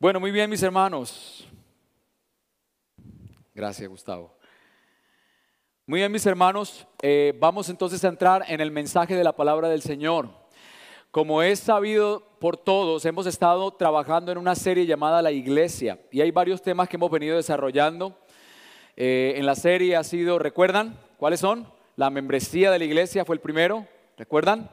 Bueno, muy bien, mis hermanos. Gracias, Gustavo. Muy bien, mis hermanos, eh, vamos entonces a entrar en el mensaje de la palabra del Señor. Como es sabido por todos, hemos estado trabajando en una serie llamada La Iglesia y hay varios temas que hemos venido desarrollando. Eh, en la serie ha sido, ¿recuerdan? ¿Cuáles son? La membresía de la iglesia fue el primero, ¿recuerdan?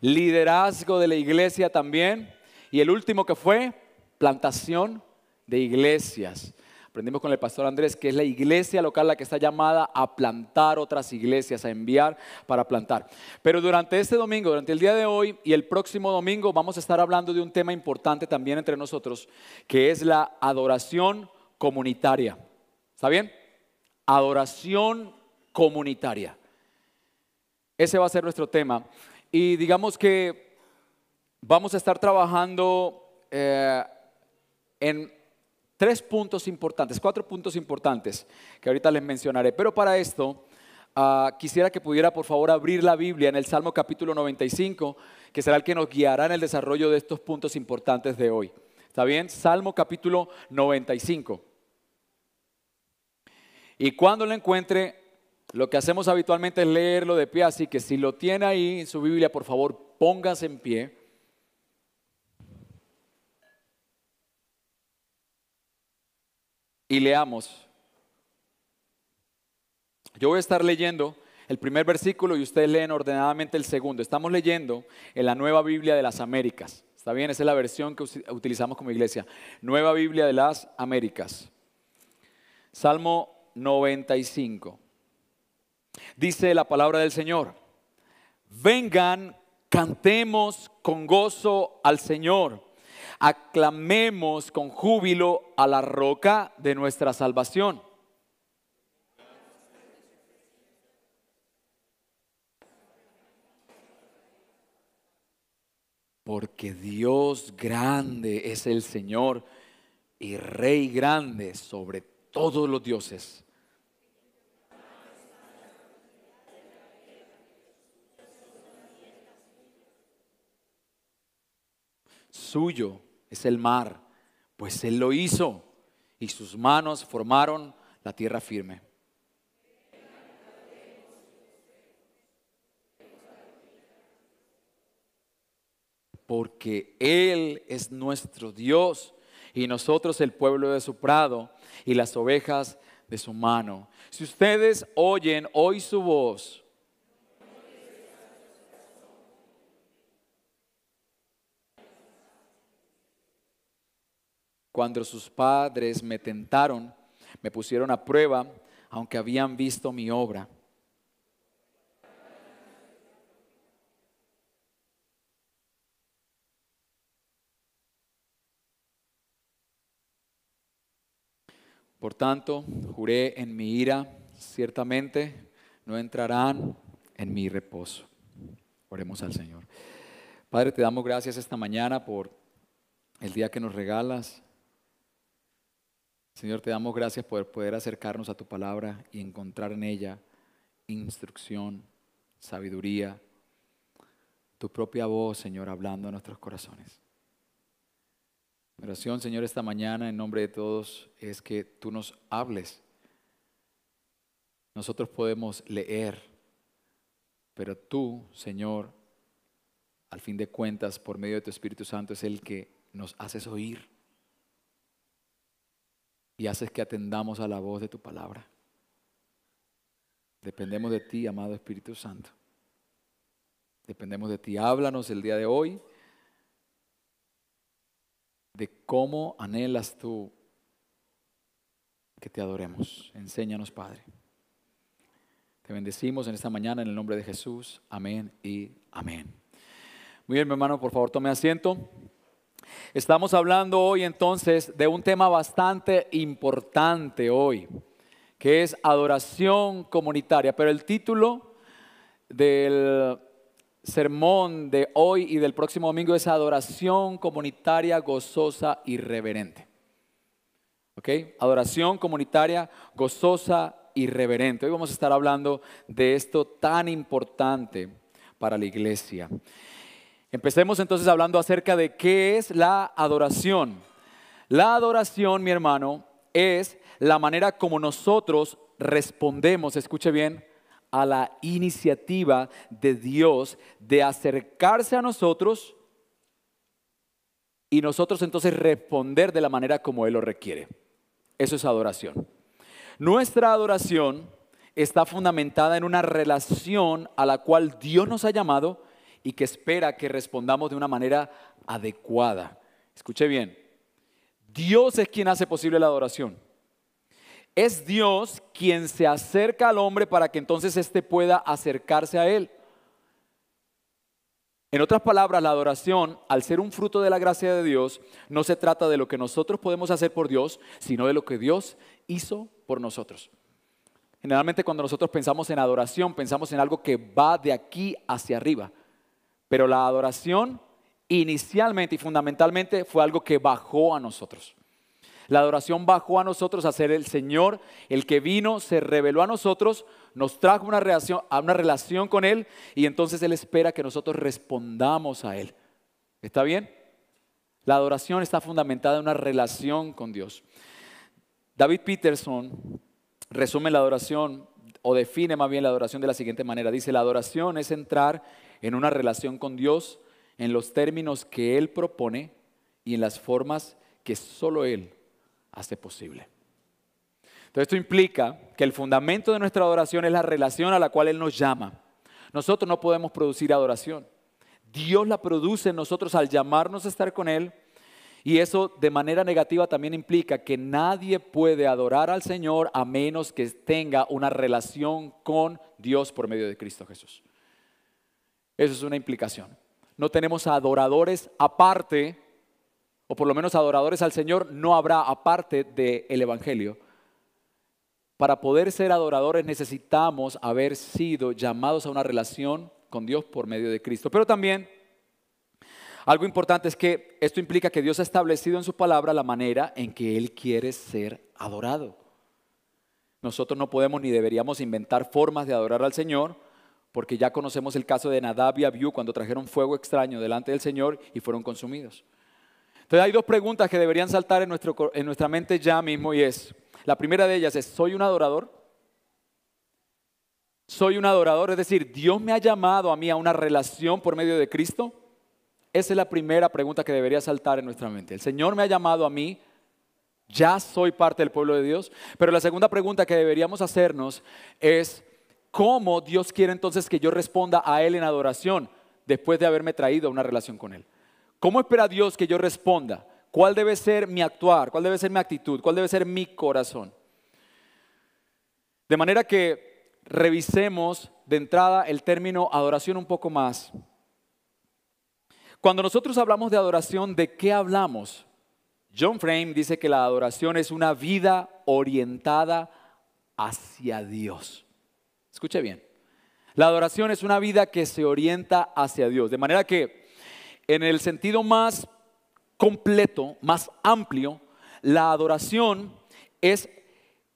Liderazgo de la iglesia también. Y el último que fue plantación de iglesias. Aprendimos con el pastor Andrés que es la iglesia local la que está llamada a plantar otras iglesias, a enviar para plantar. Pero durante este domingo, durante el día de hoy y el próximo domingo vamos a estar hablando de un tema importante también entre nosotros, que es la adoración comunitaria. ¿Está bien? Adoración comunitaria. Ese va a ser nuestro tema. Y digamos que vamos a estar trabajando... Eh, en tres puntos importantes, cuatro puntos importantes que ahorita les mencionaré. Pero para esto ah, quisiera que pudiera por favor abrir la Biblia en el Salmo capítulo 95, que será el que nos guiará en el desarrollo de estos puntos importantes de hoy. ¿Está bien? Salmo capítulo 95. Y cuando lo encuentre, lo que hacemos habitualmente es leerlo de pie, así que si lo tiene ahí en su Biblia, por favor, póngase en pie. Y leamos. Yo voy a estar leyendo el primer versículo y ustedes leen ordenadamente el segundo. Estamos leyendo en la Nueva Biblia de las Américas. ¿Está bien? Esa es la versión que utilizamos como iglesia. Nueva Biblia de las Américas. Salmo 95. Dice la palabra del Señor. Vengan, cantemos con gozo al Señor aclamemos con júbilo a la roca de nuestra salvación. Porque Dios grande es el Señor y Rey grande sobre todos los dioses. Suyo es el mar, pues Él lo hizo y sus manos formaron la tierra firme. Porque Él es nuestro Dios y nosotros el pueblo de su prado y las ovejas de su mano. Si ustedes oyen hoy su voz, Cuando sus padres me tentaron, me pusieron a prueba, aunque habían visto mi obra. Por tanto, juré en mi ira, ciertamente no entrarán en mi reposo. Oremos al Señor. Padre, te damos gracias esta mañana por el día que nos regalas. Señor, te damos gracias por poder acercarnos a tu palabra y encontrar en ella instrucción, sabiduría, tu propia voz, Señor, hablando a nuestros corazones. Mi oración, Señor, esta mañana en nombre de todos es que tú nos hables. Nosotros podemos leer, pero tú, Señor, al fin de cuentas, por medio de tu Espíritu Santo, es el que nos haces oír y haces que atendamos a la voz de tu palabra. Dependemos de ti, amado Espíritu Santo. Dependemos de ti. Háblanos el día de hoy de cómo anhelas tú que te adoremos. Enséñanos, Padre. Te bendecimos en esta mañana en el nombre de Jesús. Amén y amén. Muy bien, mi hermano, por favor, tome asiento. Estamos hablando hoy entonces de un tema bastante importante hoy, que es adoración comunitaria. Pero el título del sermón de hoy y del próximo domingo es adoración comunitaria gozosa y reverente. ¿Ok? Adoración comunitaria gozosa y reverente. Hoy vamos a estar hablando de esto tan importante para la iglesia. Empecemos entonces hablando acerca de qué es la adoración. La adoración, mi hermano, es la manera como nosotros respondemos, escuche bien, a la iniciativa de Dios de acercarse a nosotros y nosotros entonces responder de la manera como Él lo requiere. Eso es adoración. Nuestra adoración está fundamentada en una relación a la cual Dios nos ha llamado y que espera que respondamos de una manera adecuada. Escuche bien, Dios es quien hace posible la adoración. Es Dios quien se acerca al hombre para que entonces éste pueda acercarse a Él. En otras palabras, la adoración, al ser un fruto de la gracia de Dios, no se trata de lo que nosotros podemos hacer por Dios, sino de lo que Dios hizo por nosotros. Generalmente cuando nosotros pensamos en adoración, pensamos en algo que va de aquí hacia arriba. Pero la adoración inicialmente y fundamentalmente fue algo que bajó a nosotros. La adoración bajó a nosotros a ser el Señor, el que vino, se reveló a nosotros, nos trajo una relación, a una relación con Él y entonces Él espera que nosotros respondamos a Él. ¿Está bien? La adoración está fundamentada en una relación con Dios. David Peterson resume la adoración o define más bien la adoración de la siguiente manera. Dice, la adoración es entrar en una relación con Dios en los términos que Él propone y en las formas que solo Él hace posible. Entonces esto implica que el fundamento de nuestra adoración es la relación a la cual Él nos llama. Nosotros no podemos producir adoración. Dios la produce en nosotros al llamarnos a estar con Él. Y eso de manera negativa también implica que nadie puede adorar al Señor a menos que tenga una relación con Dios por medio de Cristo Jesús. Eso es una implicación. No tenemos adoradores aparte o por lo menos adoradores al Señor, no habrá aparte del Evangelio. Para poder ser adoradores necesitamos haber sido llamados a una relación con Dios por medio de Cristo. Pero también algo importante es que esto implica que Dios ha establecido en su palabra la manera en que Él quiere ser adorado. Nosotros no podemos ni deberíamos inventar formas de adorar al Señor, porque ya conocemos el caso de Nadab y Abiú cuando trajeron fuego extraño delante del Señor y fueron consumidos. Entonces hay dos preguntas que deberían saltar en, nuestro, en nuestra mente ya mismo y es, la primera de ellas es, ¿soy un adorador? ¿Soy un adorador? Es decir, ¿Dios me ha llamado a mí a una relación por medio de Cristo? Esa es la primera pregunta que debería saltar en nuestra mente. El Señor me ha llamado a mí, ya soy parte del pueblo de Dios. Pero la segunda pregunta que deberíamos hacernos es, ¿cómo Dios quiere entonces que yo responda a Él en adoración después de haberme traído a una relación con Él? ¿Cómo espera Dios que yo responda? ¿Cuál debe ser mi actuar? ¿Cuál debe ser mi actitud? ¿Cuál debe ser mi corazón? De manera que revisemos de entrada el término adoración un poco más. Cuando nosotros hablamos de adoración, ¿de qué hablamos? John Frame dice que la adoración es una vida orientada hacia Dios. Escuche bien. La adoración es una vida que se orienta hacia Dios. De manera que en el sentido más completo, más amplio, la adoración es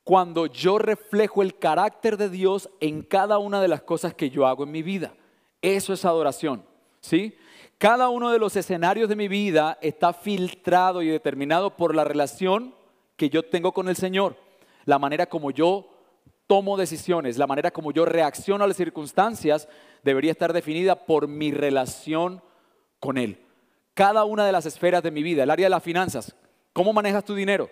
cuando yo reflejo el carácter de Dios en cada una de las cosas que yo hago en mi vida. Eso es adoración, ¿sí? Cada uno de los escenarios de mi vida está filtrado y determinado por la relación que yo tengo con el Señor, la manera como yo tomo decisiones, la manera como yo reacciono a las circunstancias debería estar definida por mi relación con Él. Cada una de las esferas de mi vida, el área de las finanzas, ¿cómo manejas tu dinero?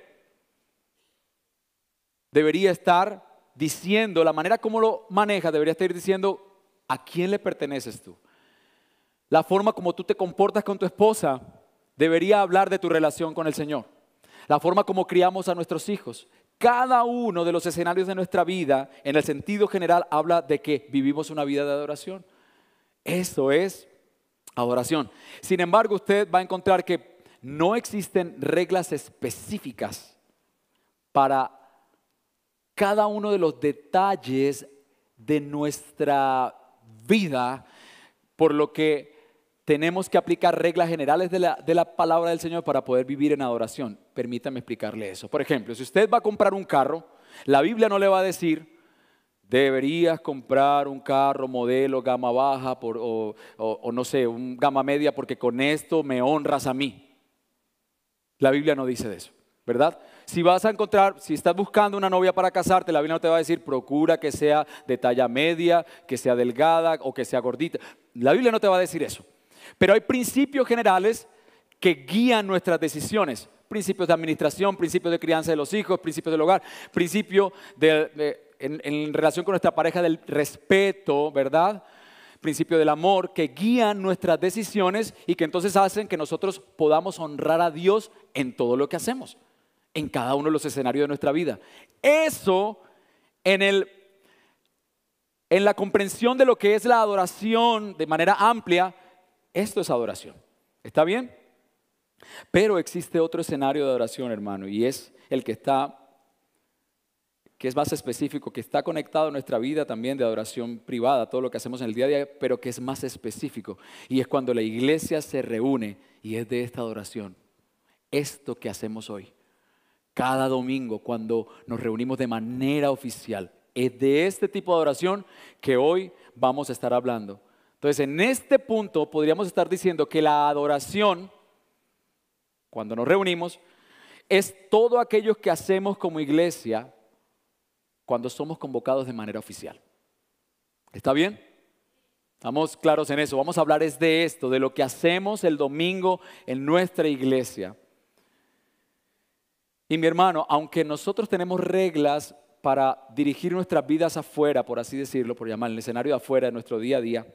Debería estar diciendo, la manera como lo manejas, debería estar diciendo a quién le perteneces tú. La forma como tú te comportas con tu esposa debería hablar de tu relación con el Señor. La forma como criamos a nuestros hijos. Cada uno de los escenarios de nuestra vida, en el sentido general, habla de que vivimos una vida de adoración. Eso es adoración. Sin embargo, usted va a encontrar que no existen reglas específicas para cada uno de los detalles de nuestra vida, por lo que tenemos que aplicar reglas generales de la, de la, palabra del Señor para poder vivir en adoración. Permítame explicarle eso. Por ejemplo, si usted va a comprar un carro, la Biblia no le va a decir, deberías comprar un carro modelo gama baja o, no sé, un gama media porque con esto me honras a mí. La Biblia no dice eso, ¿verdad? Si vas a encontrar, si estás buscando una novia para casarte, la Biblia no te va a decir procura que sea de talla media, que sea delgada o que sea gordita. La Biblia no te va a decir eso. Pero hay principios generales que guían nuestras decisiones. Principios de administración, principios de crianza de los hijos, principios del hogar, principios en, en relación con nuestra pareja del respeto, ¿verdad? principio del amor, que guían nuestras decisiones y que entonces hacen que nosotros podamos honrar a Dios en todo lo que hacemos, en cada uno de los escenarios de nuestra vida. Eso en, el, en la comprensión de lo que es la adoración de manera amplia, esto es adoración. ¿Está bien? Pero existe otro escenario de adoración, hermano, y es el que está que es más específico, que está conectado a nuestra vida también de adoración privada, todo lo que hacemos en el día a día, pero que es más específico. Y es cuando la iglesia se reúne y es de esta adoración. Esto que hacemos hoy, cada domingo, cuando nos reunimos de manera oficial, es de este tipo de adoración que hoy vamos a estar hablando. Entonces, en este punto podríamos estar diciendo que la adoración cuando nos reunimos, es todo aquello que hacemos como iglesia cuando somos convocados de manera oficial. ¿Está bien? Estamos claros en eso. Vamos a hablar es de esto, de lo que hacemos el domingo en nuestra iglesia. Y mi hermano, aunque nosotros tenemos reglas para dirigir nuestras vidas afuera, por así decirlo, por llamar el escenario de afuera de nuestro día a día,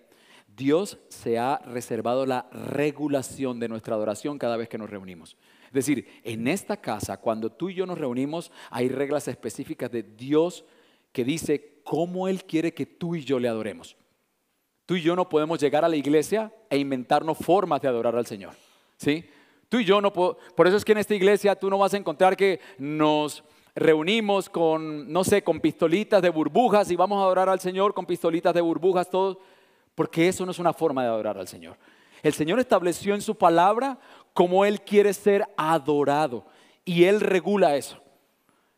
Dios se ha reservado la regulación de nuestra adoración cada vez que nos reunimos. Es decir, en esta casa, cuando tú y yo nos reunimos, hay reglas específicas de Dios que dice cómo Él quiere que tú y yo le adoremos. Tú y yo no podemos llegar a la iglesia e inventarnos formas de adorar al Señor. ¿Sí? Tú y yo no podemos. Por eso es que en esta iglesia tú no vas a encontrar que nos reunimos con, no sé, con pistolitas de burbujas y vamos a adorar al Señor con pistolitas de burbujas todos porque eso no es una forma de adorar al Señor. El Señor estableció en su palabra cómo Él quiere ser adorado y Él regula eso.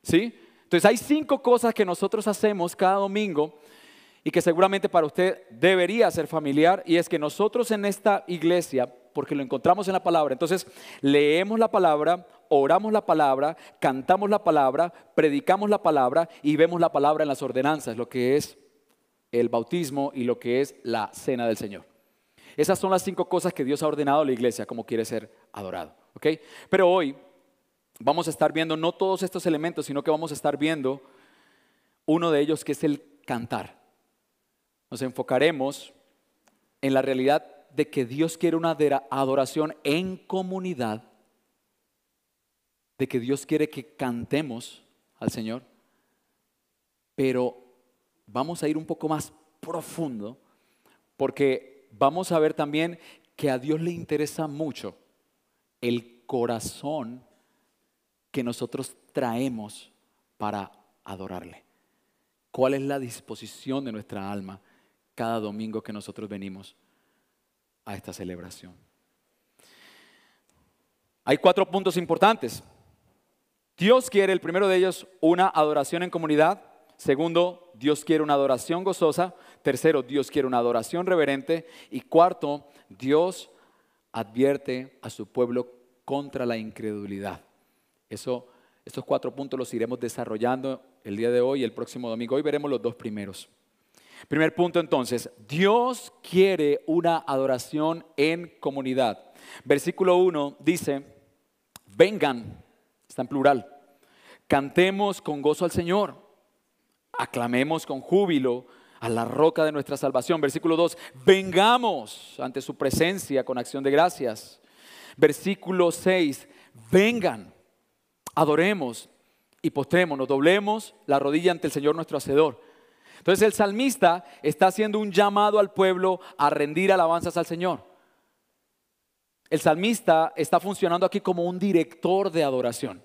¿Sí? Entonces hay cinco cosas que nosotros hacemos cada domingo y que seguramente para usted debería ser familiar y es que nosotros en esta iglesia, porque lo encontramos en la palabra, entonces leemos la palabra, oramos la palabra, cantamos la palabra, predicamos la palabra y vemos la palabra en las ordenanzas, lo que es el bautismo y lo que es la cena del Señor. Esas son las cinco cosas que Dios ha ordenado a la iglesia como quiere ser adorado. Pero hoy vamos a estar viendo no todos estos elementos, sino que vamos a estar viendo uno de ellos que es el cantar. Nos enfocaremos en la realidad de que Dios quiere una adoración en comunidad, de que Dios quiere que cantemos al Señor, pero vamos a ir un poco más profundo porque vamos a ver también que a Dios le interesa mucho el corazón que nosotros traemos para adorarle. ¿Cuál es la disposición de nuestra alma cada domingo que nosotros venimos a esta celebración? Hay cuatro puntos importantes. Dios quiere, el primero de ellos, una adoración en comunidad. Segundo, Dios quiere una adoración gozosa. Tercero, Dios quiere una adoración reverente. Y cuarto, Dios advierte a su pueblo contra la incredulidad. Eso, estos cuatro puntos los iremos desarrollando el día de hoy y el próximo domingo. Hoy veremos los dos primeros. Primer punto entonces, Dios quiere una adoración en comunidad. Versículo 1 dice, vengan, está en plural, cantemos con gozo al Señor aclamemos con júbilo a la roca de nuestra salvación. Versículo 2, vengamos ante su presencia con acción de gracias. Versículo 6, vengan, adoremos y postrémonos, doblemos la rodilla ante el Señor nuestro Hacedor. Entonces el salmista está haciendo un llamado al pueblo a rendir alabanzas al Señor. El salmista está funcionando aquí como un director de adoración.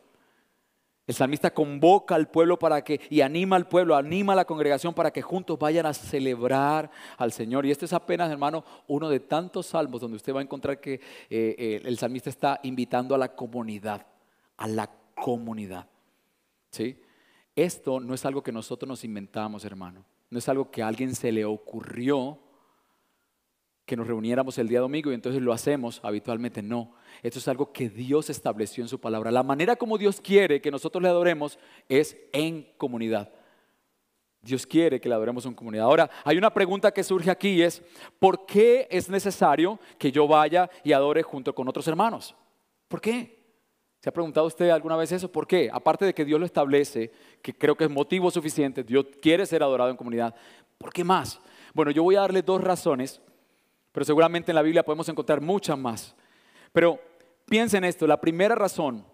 El salmista convoca al pueblo para que, y anima al pueblo, anima a la congregación para que juntos vayan a celebrar al Señor. Y este es apenas, hermano, uno de tantos salmos donde usted va a encontrar que eh, eh, el salmista está invitando a la comunidad, a la comunidad. ¿Sí? Esto no es algo que nosotros nos inventamos, hermano. No es algo que a alguien se le ocurrió que nos reuniéramos el día domingo y entonces lo hacemos habitualmente. No, esto es algo que Dios estableció en su palabra. La manera como Dios quiere que nosotros le adoremos es en comunidad. Dios quiere que le adoremos en comunidad. Ahora, hay una pregunta que surge aquí es, ¿por qué es necesario que yo vaya y adore junto con otros hermanos? ¿Por qué? ¿Se ha preguntado usted alguna vez eso? ¿Por qué? Aparte de que Dios lo establece, que creo que es motivo suficiente, Dios quiere ser adorado en comunidad. ¿Por qué más? Bueno, yo voy a darle dos razones, pero seguramente en la Biblia podemos encontrar muchas más. Pero piensen esto, la primera razón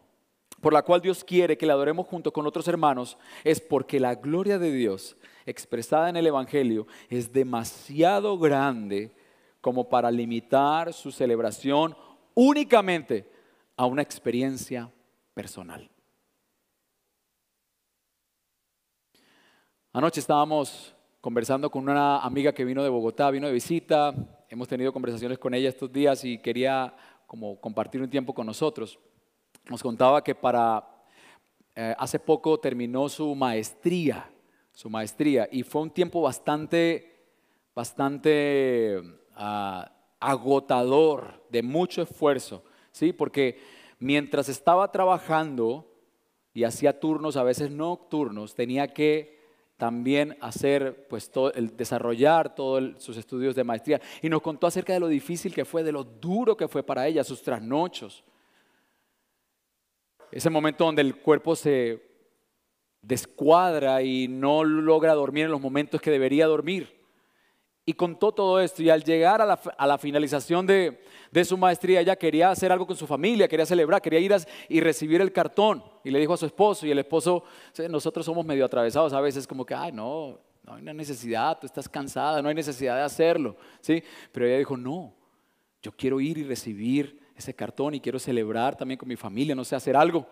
por la cual Dios quiere que le adoremos junto con otros hermanos es porque la gloria de Dios expresada en el Evangelio es demasiado grande como para limitar su celebración únicamente a una experiencia personal. Anoche estábamos conversando con una amiga que vino de Bogotá, vino de visita, hemos tenido conversaciones con ella estos días y quería como compartir un tiempo con nosotros nos contaba que para eh, hace poco terminó su maestría, su maestría, y fue un tiempo bastante, bastante ah, agotador, de mucho esfuerzo, ¿sí? Porque mientras estaba trabajando y hacía turnos, a veces nocturnos, tenía que también hacer, pues, el, desarrollar todos sus estudios de maestría. Y nos contó acerca de lo difícil que fue, de lo duro que fue para ella, sus trasnochos ese momento donde el cuerpo se descuadra y no logra dormir en los momentos que debería dormir. Y contó todo esto y al llegar a la, finalización de, su maestría ella quería hacer algo con su familia, quería celebrar, quería ir y recibir el cartón. Y le dijo a su esposo y el esposo, nosotros somos medio atravesados a veces como que, ay no, no hay una necesidad, tú estás cansada, no hay necesidad de hacerlo. ¿sí? Pero ella dijo, no, yo quiero ir y recibir ese cartón y quiero celebrar también con mi familia, no sé, hacer algo.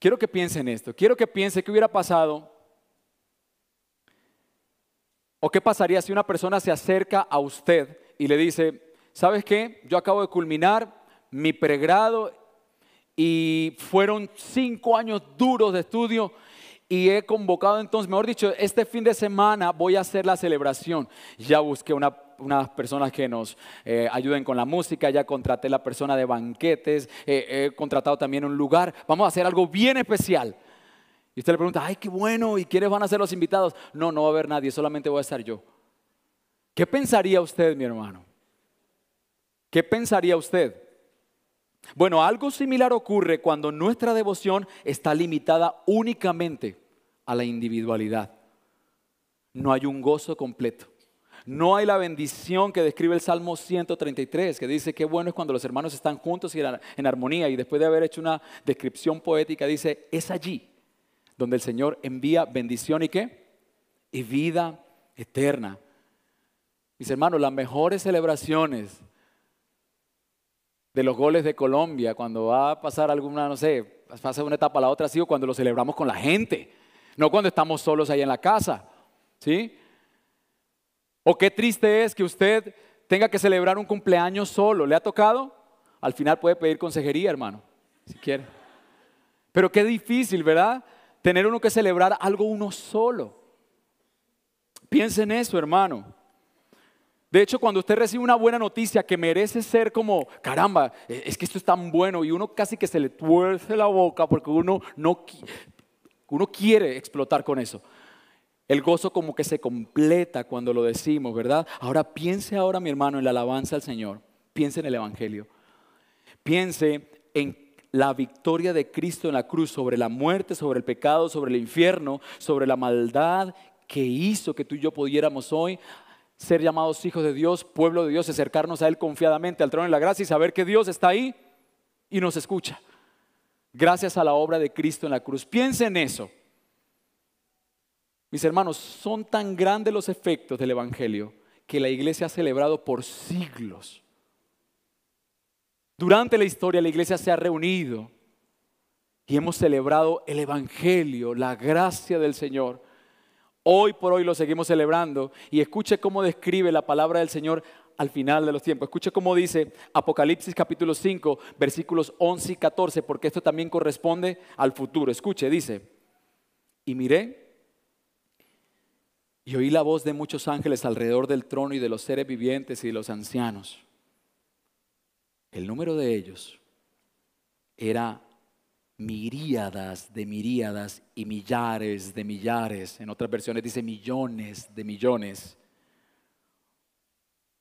Quiero que piense en esto, quiero que piense qué hubiera pasado o qué pasaría si una persona se acerca a usted y le dice, ¿sabes qué? Yo acabo de culminar mi pregrado y fueron cinco años duros de estudio y he convocado entonces, mejor dicho, este fin de semana voy a hacer la celebración. Ya busqué una unas personas que nos eh, ayuden con la música, ya contraté la persona de banquetes, he contratado también un lugar, vamos a hacer algo bien especial. Y usted le pregunta, ay, qué bueno, ¿y quiénes van a ser los invitados? No, no va a haber nadie, solamente voy a estar yo. ¿Qué pensaría usted, mi hermano? ¿Qué pensaría usted? Bueno, algo similar ocurre cuando nuestra devoción está limitada únicamente a la individualidad. No hay un gozo completo. No hay la bendición que describe el Salmo 133, que dice que bueno es cuando los hermanos están juntos y en armonía. Y después de haber hecho una descripción poética, dice, es allí donde el Señor envía bendición y qué? Y vida eterna. Mis hermanos, las mejores celebraciones de los goles de Colombia, cuando va a pasar alguna, no sé, pasa una etapa a la otra, ha sido cuando lo celebramos con la gente, no cuando estamos solos ahí en la casa. ¿Sí? O qué triste es que usted tenga que celebrar un cumpleaños solo. ¿Le ha tocado? Al final puede pedir consejería, hermano, si quiere. Pero qué difícil, ¿verdad? Tener uno que celebrar algo uno solo. Piense en eso, hermano. De hecho, cuando usted recibe una buena noticia que merece ser como, caramba, es que esto es tan bueno y uno casi que se le tuerce la boca porque uno no uno quiere explotar con eso. El gozo como que se completa cuando lo decimos, ¿verdad? Ahora piense ahora, mi hermano, en la alabanza al Señor. Piense en el Evangelio. Piense en la victoria de Cristo en la cruz sobre la muerte, sobre el pecado, sobre el infierno, sobre la maldad que hizo que tú y yo pudiéramos hoy ser llamados hijos de Dios, pueblo de Dios, acercarnos a Él confiadamente al trono de la gracia y saber que Dios está ahí y nos escucha. Gracias a la obra de Cristo en la cruz. Piense en eso. Mis hermanos, son tan grandes los efectos del Evangelio que la iglesia ha celebrado por siglos. Durante la historia la iglesia se ha reunido y hemos celebrado el Evangelio, la gracia del Señor. Hoy por hoy lo seguimos celebrando y escuche cómo describe la palabra del Señor al final de los tiempos. Escuche cómo dice Apocalipsis capítulo 5, versículos 11 y 14, porque esto también corresponde al futuro. Escuche, dice, y miré Y oí la voz de muchos ángeles alrededor del trono y de los seres vivientes y de los ancianos. El número de ellos era miríadas de miríadas y millares de millares. En otras versiones dice millones de millones.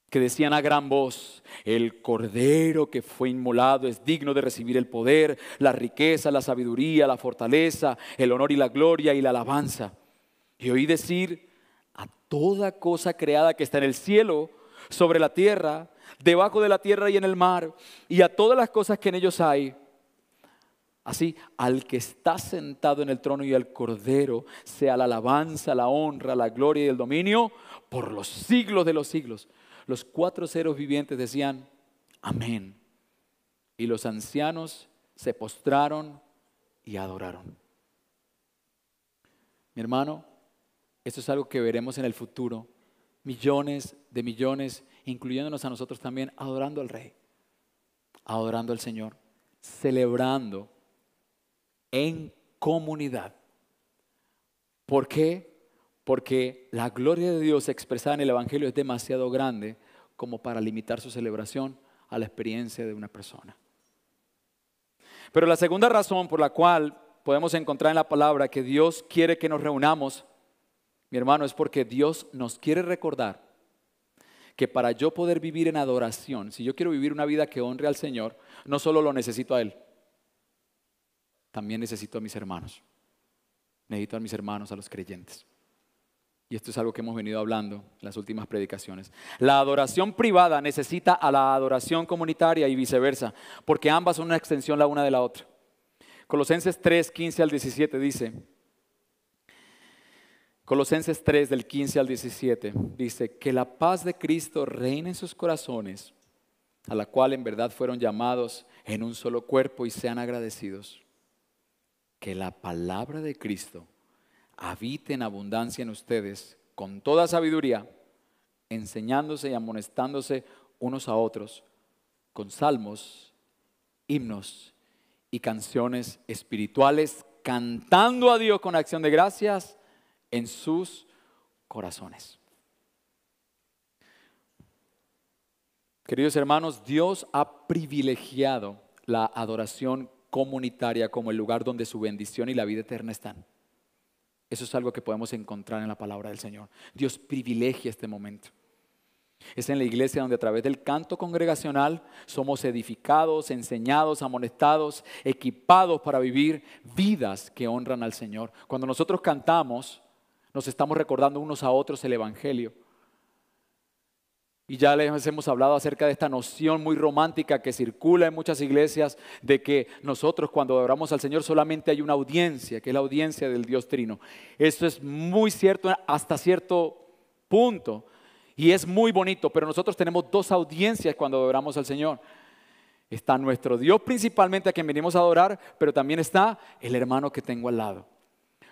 Que decían a gran voz, el cordero que fue inmolado es digno de recibir el poder, la riqueza, la sabiduría, la fortaleza, el honor y la gloria y la alabanza. Y oí decir a toda cosa creada que está en el cielo, sobre la tierra, debajo de la tierra y en el mar, y a todas las cosas que en ellos hay. Así, al que está sentado en el trono y al cordero, sea la alabanza, la honra, la gloria y el dominio por los siglos de los siglos. Los cuatro seres vivientes decían, amén. Y los ancianos se postraron y adoraron. Mi hermano, esto es algo que veremos en el futuro. Millones de millones, incluyéndonos a nosotros también, adorando al Rey, adorando al Señor, celebrando en comunidad. ¿Por qué? Porque la gloria de Dios expresada en el Evangelio es demasiado grande como para limitar su celebración a la experiencia de una persona. Pero la segunda razón por la cual podemos encontrar en la palabra que Dios quiere que nos reunamos mi hermano, es porque Dios nos quiere recordar que para yo poder vivir en adoración, si yo quiero vivir una vida que honre al Señor, no solo lo necesito a Él, también necesito a mis hermanos. Necesito a mis hermanos, a los creyentes. Y esto es algo que hemos venido hablando en las últimas predicaciones. La adoración privada necesita a la adoración comunitaria y viceversa, porque ambas son una extensión la una de la otra. Colosenses 3, 15 al 17 dice, Colosenses 3 del 15 al 17 dice, que la paz de Cristo reine en sus corazones, a la cual en verdad fueron llamados en un solo cuerpo y sean agradecidos. Que la palabra de Cristo habite en abundancia en ustedes con toda sabiduría, enseñándose y amonestándose unos a otros con salmos, himnos y canciones espirituales, cantando a Dios con acción de gracias en sus corazones. Queridos hermanos, Dios ha privilegiado la adoración comunitaria como el lugar donde su bendición y la vida eterna están. Eso es algo que podemos encontrar en la palabra del Señor. Dios privilegia este momento. Es en la iglesia donde a través del canto congregacional somos edificados, enseñados, amonestados, equipados para vivir vidas que honran al Señor. Cuando nosotros cantamos, nos estamos recordando unos a otros el Evangelio. Y ya les hemos hablado acerca de esta noción muy romántica que circula en muchas iglesias de que nosotros cuando adoramos al Señor solamente hay una audiencia, que es la audiencia del Dios Trino. Esto es muy cierto hasta cierto punto y es muy bonito, pero nosotros tenemos dos audiencias cuando adoramos al Señor. Está nuestro Dios principalmente a quien venimos a adorar, pero también está el hermano que tengo al lado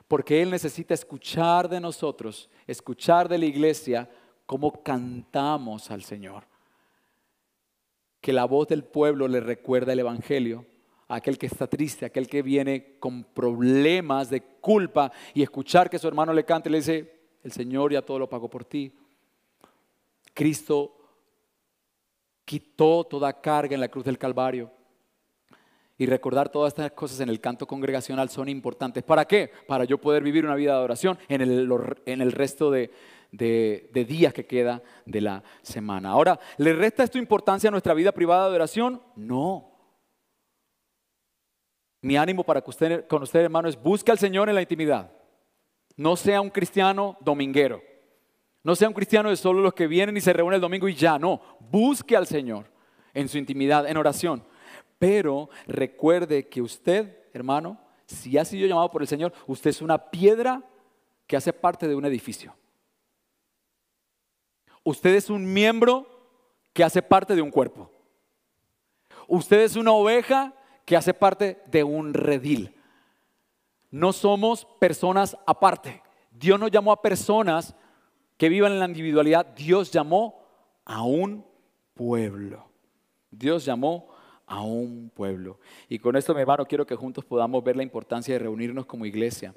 porque Él necesita escuchar de nosotros, escuchar de la iglesia cómo cantamos al Señor. Que la voz del pueblo le recuerda el Evangelio, a aquel que está triste, a aquel que viene con problemas de culpa y escuchar que su hermano le cante y le dice, el Señor ya todo lo pagó por ti. Cristo quitó toda carga en la cruz del Calvario. Y recordar todas estas cosas en el canto congregacional son importantes. ¿Para qué? Para yo poder vivir una vida de adoración en el, en el resto de, de, días que queda de la semana. Ahora, ¿le resta esto importancia a nuestra vida privada de adoración? No. Mi ánimo para que usted, con usted, hermano, es busque al Señor en la intimidad. No sea un cristiano dominguero. No sea un cristiano de solo los que vienen y se reúnen el domingo y ya. No, busque al Señor en su intimidad, en oración. Pero recuerde que usted, hermano, si ha sido llamado por el Señor, usted es una piedra que hace parte de un edificio. Usted es un miembro que hace parte de un cuerpo. Usted es una oveja que hace parte de un redil. No somos personas aparte. Dios no llamó a personas que vivan en la individualidad. Dios llamó a un pueblo. Dios llamó a un pueblo. Y con esto, mi hermano, quiero que juntos podamos ver la importancia de reunirnos como iglesia,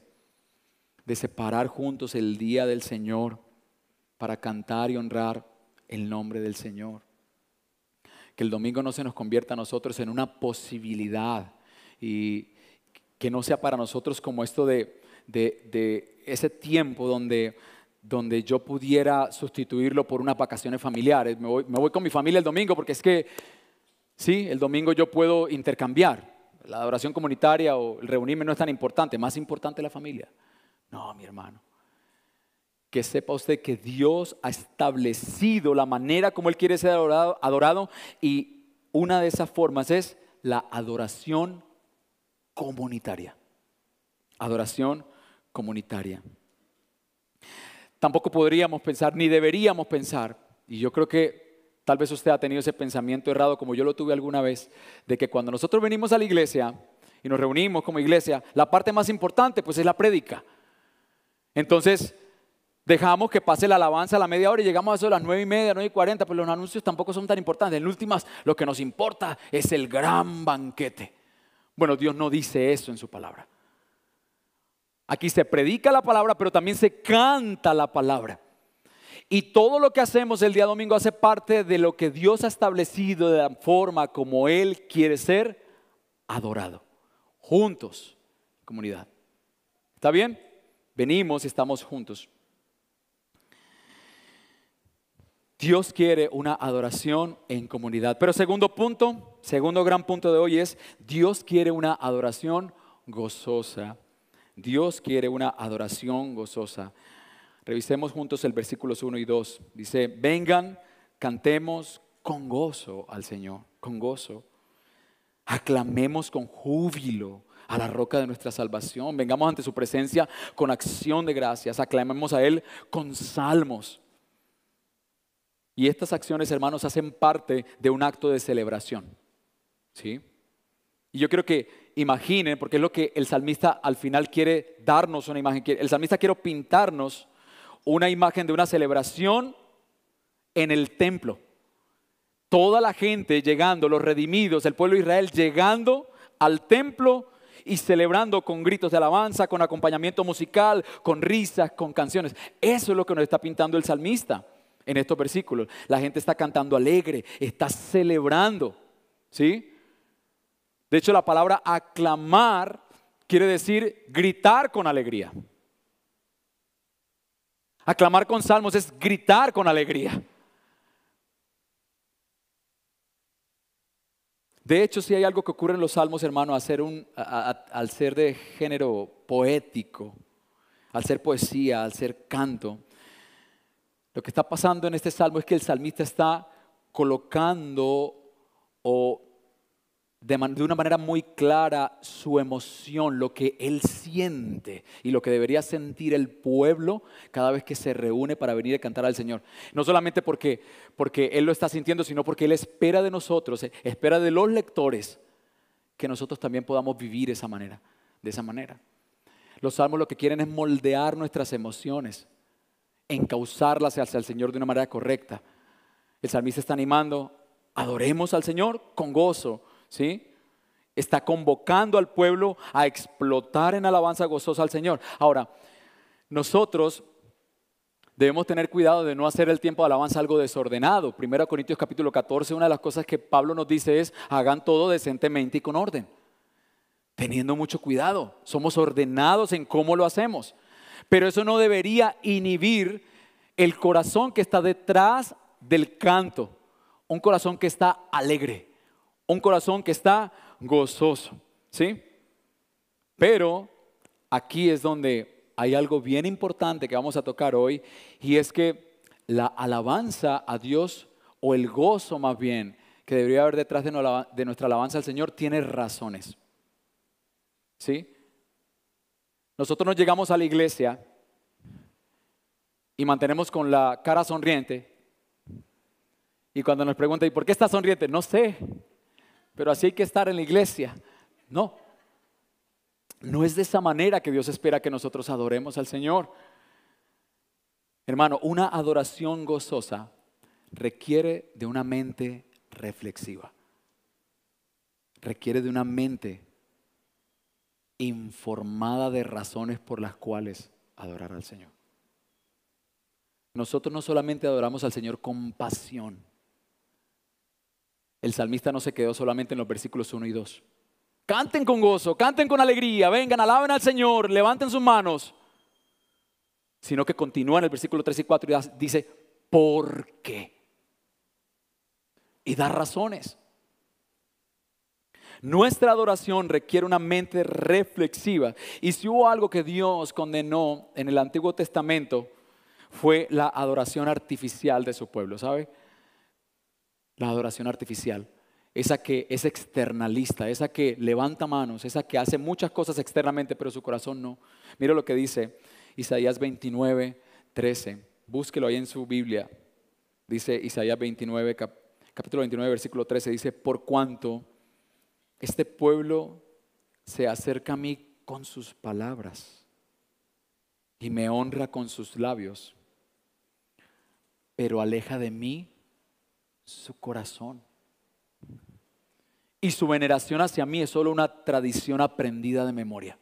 de separar juntos el día del Señor, para cantar y honrar el nombre del Señor. Que el domingo no se nos convierta a nosotros en una posibilidad y que no sea para nosotros como esto de, ese tiempo donde, donde yo pudiera sustituirlo por unas vacaciones familiares. Me voy, me voy con mi familia el domingo porque es que, sí, el domingo yo puedo intercambiar. La adoración comunitaria o el reunirme no es tan importante, más importante la familia. No, mi hermano. Que sepa usted que Dios ha establecido la manera como Él quiere ser adorado, adorado y una de esas formas es la adoración comunitaria. Adoración comunitaria. Tampoco podríamos pensar, ni deberíamos pensar, y yo creo que tal vez usted ha tenido ese pensamiento errado como yo lo tuve alguna vez, de que cuando nosotros venimos a la iglesia y nos reunimos como iglesia, la parte más importante pues es la prédica. Entonces, dejamos que pase la alabanza a la media hora y llegamos a eso a las nueve y media, nueve y cuarenta, pues los anuncios tampoco son tan importantes. En últimas, lo que nos importa es el gran banquete. Bueno, Dios no dice eso en su palabra. Aquí se predica la palabra, pero también se canta la palabra. Y todo lo que hacemos el día domingo hace parte de lo que Dios ha establecido de la forma como Él quiere ser adorado. Juntos, comunidad. ¿Está bien? Venimos y estamos juntos. Dios quiere una adoración en comunidad. Pero segundo punto, segundo gran punto de hoy es, Dios quiere una adoración gozosa. Dios quiere una adoración gozosa. Revisemos juntos el versículos 1 y 2. Dice, vengan, cantemos con gozo al Señor, con gozo. Aclamemos con júbilo a la roca de nuestra salvación. Vengamos ante su presencia con acción de gracias. Aclamemos a Él con salmos. Y estas acciones, hermanos, hacen parte de un acto de celebración. ¿Sí? Y yo quiero que imaginen, porque es lo que el salmista al final quiere darnos una imagen. El salmista quiere pintarnos una imagen de una celebración en el templo. Toda la gente llegando, los redimidos, el pueblo de Israel llegando al templo y celebrando con gritos de alabanza, con acompañamiento musical, con risas, con canciones. Eso es lo que nos está pintando el salmista en estos versículos. La gente está cantando alegre, está celebrando. ¿Sí? De hecho, la palabra aclamar quiere decir gritar con alegría. Aclamar con salmos es gritar con alegría. De hecho, si hay algo que ocurre en los salmos, hermano, al ser de género poético, al ser poesía, al ser canto, lo que está pasando en este salmo es que el salmista está colocando o de, una manera muy clara su emoción, lo que él siente y lo que debería sentir el pueblo cada vez que se reúne para venir a cantar al Señor. No solamente porque, porque él lo está sintiendo, sino porque él espera de nosotros, eh, espera de los lectores que nosotros también podamos vivir esa manera, de esa manera. Los salmos lo que quieren es moldear nuestras emociones encauzarlas hacia el Señor de una manera correcta. El salmista está animando, adoremos al Señor con gozo, ¿sí? Está convocando al pueblo a explotar en alabanza gozosa al Señor. Ahora, nosotros debemos tener cuidado de no hacer el tiempo de alabanza algo desordenado. Primero Corintios capítulo 14, una de las cosas que Pablo nos dice es, hagan todo decentemente y con orden. Teniendo mucho cuidado, somos ordenados en cómo lo hacemos. Pero eso no debería inhibir el corazón que está detrás del canto. Un corazón que está alegre. Un corazón que está gozoso. ¿Sí? Pero aquí es donde hay algo bien importante que vamos a tocar hoy. Y es que la alabanza a Dios, o el gozo más bien, que debería haber detrás de nuestra alabanza al Señor, tiene razones. ¿Sí? Nosotros nos llegamos a la iglesia y mantenemos con la cara sonriente. Y cuando nos preguntan, ¿y por qué estás sonriente? No sé, pero así hay que estar en la iglesia. No, no es de esa manera que Dios espera que nosotros adoremos al Señor. Hermano, una adoración gozosa requiere de una mente reflexiva. Requiere de una mente informada de razones por las cuales adorar al Señor. nosotros no solamente adoramos al Señor con pasión. El salmista no se quedó solamente en los versículos 1 y 2. Canten con gozo, canten con alegría, vengan, alaben al Señor, levanten sus manos. Sino que continúa en el versículo 3 y 4 y dice, ¿por qué? Y da razones. Nuestra adoración requiere una mente reflexiva. Y si hubo algo que Dios condenó en el Antiguo Testamento, fue la adoración artificial de su pueblo, ¿sabe? La adoración artificial. Esa que es externalista, esa que levanta manos, esa que hace muchas cosas externamente, pero su corazón no. Mira lo que dice Isaías 29, 13. Búsquelo ahí en su Biblia. Dice Isaías 29, capítulo 29, versículo 13. Dice, por cuanto este pueblo se acerca a mí con sus palabras y me honra con sus labios, pero aleja de mí su corazón. Y su veneración hacia mí es solo una tradición aprendida de memoria.